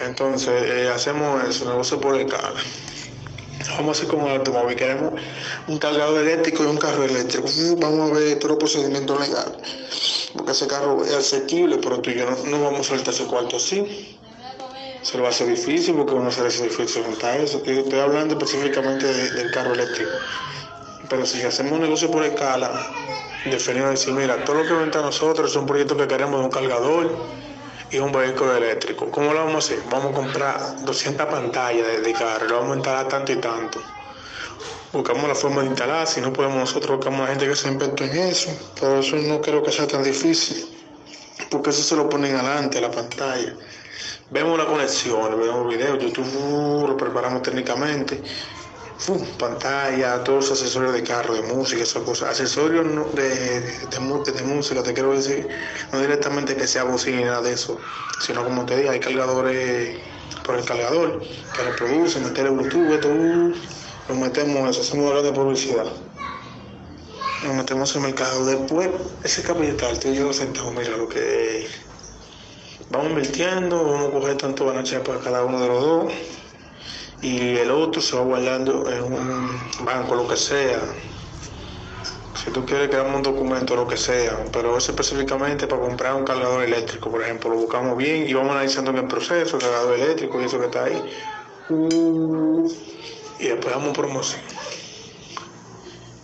Entonces, eh, hacemos eso, negocio por escala. Vamos a hacer como el automóvil, queremos un cargador eléctrico y un carro eléctrico. Uh, vamos a ver todos los procedimientos legales. Porque ese carro es asequible, pero tú y yo no, vamos a soltar ese cuarto así. Se lo va a hacer difícil porque uno se le hace difícil juntar eso. Estoy hablando específicamente del carro eléctrico. Pero si hacemos un negocio por escala, definimos decir, mira, todo lo que venta a nosotros es un proyecto que queremos de un cargador y un vehículo eléctrico. ¿Cómo lo vamos a hacer? Vamos a comprar 200 pantallas de, carro, lo vamos a instalar tanto y tanto. Buscamos la forma de instalar, si no podemos nosotros buscamos a gente que se inventó en eso, pero eso no creo que sea tan difícil, porque eso se lo ponen adelante a la pantalla. Vemos la conexión, vemos videos, YouTube lo preparamos técnicamente pantalla, todos los accesorios de carro, de música, esas cosas. Accesorios de, de, música, te quiero decir, no directamente que sea bocina, de eso, sino como te dije, hay cargadores por el cargador que reproducen, meter el Bluetooth, esto, uh, lo metemos eso, hacemos hablar de publicidad. Nos metemos en el mercado. Después, ese capital, tú y yo sentamos, mira lo que vamos invirtiendo, vamos a coger tanto ganancia para cada uno de los dos y el otro se va guardando en un banco, lo que sea. Si tú quieres crear un documento, lo que sea, pero eso específicamente para comprar un cargador eléctrico, por ejemplo, lo buscamos bien y vamos analizando en el proceso, el cargador eléctrico y eso que está ahí. y después damos promoción.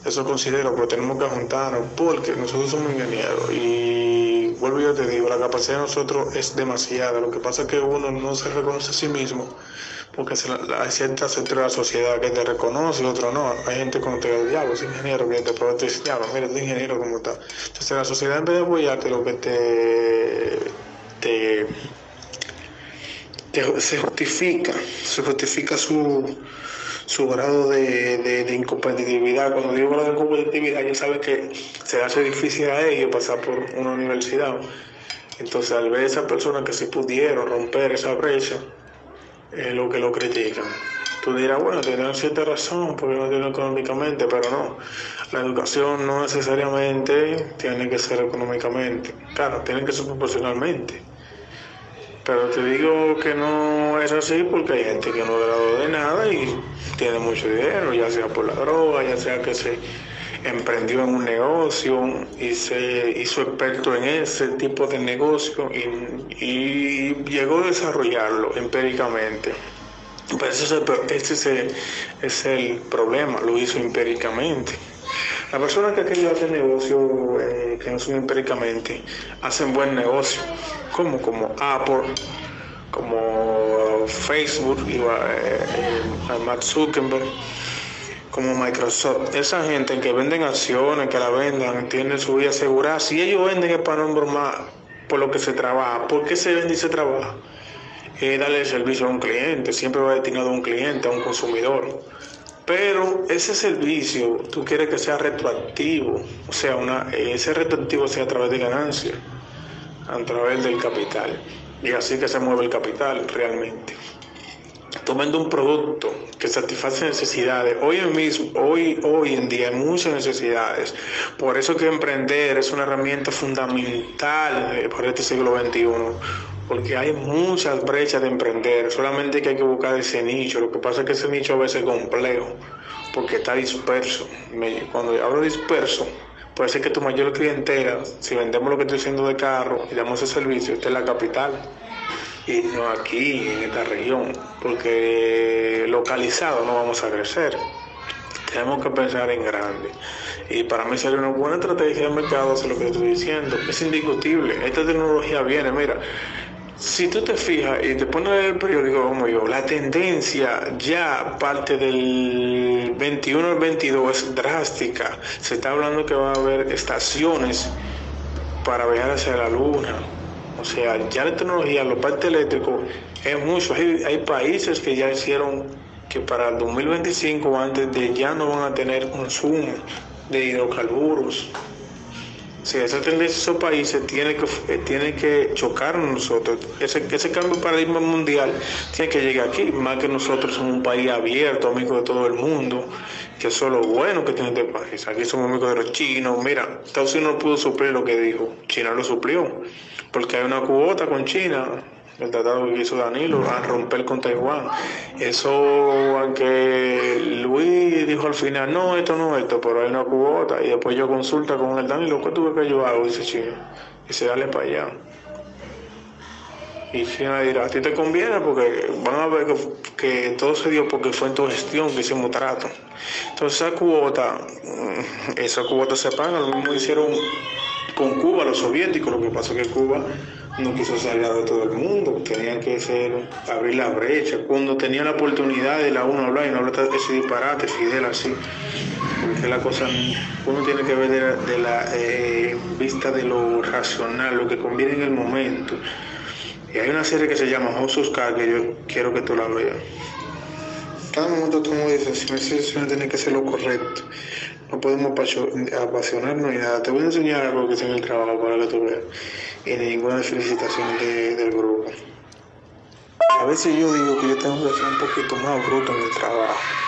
Eso considero, pero tenemos que juntarnos porque nosotros somos ingenieros y vuelvo yo te digo, la capacidad de nosotros es demasiada. Lo que pasa es que uno no se reconoce a sí mismo porque hay ciertas sectores de la sociedad que te reconoce y otros no. Hay gente como te diablo, es ingeniero, que te puede decir, diablo, mira, es ingeniero como está. Entonces la sociedad en vez de apoyarte lo que te, te, se justifica, se justifica su, su grado de, de, incompetitividad. Cuando digo grado de incompetitividad, ya sabes que se hace difícil a ellos pasar por una universidad. Entonces, al ver esa persona que se pudieron romper esa brecha, es lo que lo critican. Tú dirás, bueno, tendrán cierta razón porque no tienen económicamente, pero no. La educación no necesariamente tiene que ser económicamente. Claro, tiene que ser proporcionalmente. Pero te digo que no es así porque hay gente que no ha dado de nada y tiene mucho dinero, ya sea por la droga, ya sea que se emprendió en un negocio y se hizo experto en ese tipo de negocio y, llegó a desarrollarlo empíricamente. Pero ese es, el, problema, lo hizo empíricamente. La persona que ha querido hacer negocio eh, que no son empíricamente hacen buen negocio, como como Apple, como Facebook, y, eh, eh, Zuckerberg como Microsoft, esa gente que venden acciones, que la vendan, tienen su vida asegurada, si ellos venden es para no más por lo que se trabaja, ¿por qué se vende y se trabaja? Es darle servicio a un cliente, siempre va destinado a un cliente, a un consumidor. Pero ese servicio tú quieres que sea retroactivo, o sea, una, ese retroactivo sea a través de ganancia, a través del capital. Y así que se mueve el capital realmente tomando un producto que satisface necesidades. Hoy en, mismo, hoy, hoy en día hay muchas necesidades. Por eso que emprender es una herramienta fundamental eh, para este siglo XXI. Porque hay muchas brechas de emprender. Solamente que hay que buscar ese nicho. Lo que pasa es que ese nicho a veces es complejo. Porque está disperso. Cuando hablo disperso, puede ser que tu mayor clientela, si vendemos lo que estoy diciendo de carro y damos ese servicio, esté en la capital y no aquí, en esta región, porque localizado no vamos a crecer. Tenemos que pensar en grande. Y para mí sería una buena estrategia de mercado, es lo que estoy diciendo. Es indiscutible. Esta tecnología viene, mira. Si tú te fijas y te pones el periódico como yo, la tendencia ya parte del 21 al 22 es drástica. Se está hablando que va a haber estaciones para viajar hacia la luna, o sea, ya la tecnología, los parques eléctricos es mucho. Hay, países que ya hicieron que para el 2025 antes de ya no van a tener consumo de hidrocarburos. Sea, esa tendencia de esos países tiene que, eh, tiene que chocarnos nosotros. Ese, ese cambio de paradigma mundial tiene que llegar aquí, más que nosotros somos un país abierto, amigo de todo el mundo, que eso es lo bueno que tiene este país. Aquí somos amigos de los chinos. Mira, Estados Unidos no pudo suplir lo que dijo, China lo suplió porque hay una cuota con China el tratado que hizo Danilo, a romper con Taiwán. Eso, aunque Luis dijo al final, no, esto no, esto, pero él no cubota, y después yo consulta con el Danilo, ¿qué tuve que yo hago? Dice Chino, se dale para allá. Y China dirá, a ti te conviene porque van a ver que, todo se dio porque fue en tu gestión que hicimos trato. Entonces esa cuota, mm, esa cuota se paga, lo mismo hicieron con Cuba, los soviéticos, lo que pasa es que Cuba no quiso salir de todo el mundo, tenían que ser, abrir la brecha. Cuando tenía la oportunidad de la uno hablar y no hablar ese disparate, Fidel así, porque la cosa, uno tiene que ver de la, eh, vista de lo racional, lo que conviene en el momento. Y hay una serie que se llama Cards que yo quiero que tú la veas. Cada momento tú me dices, si decisión tiene que ser lo correcto. No podemos apasionarnos ni nada. Te voy a enseñar algo que está en el trabajo para que tú veas. Y ninguna felicitación de, del grupo. A veces yo digo que yo tengo que ser un poquito más bruto en el trabajo.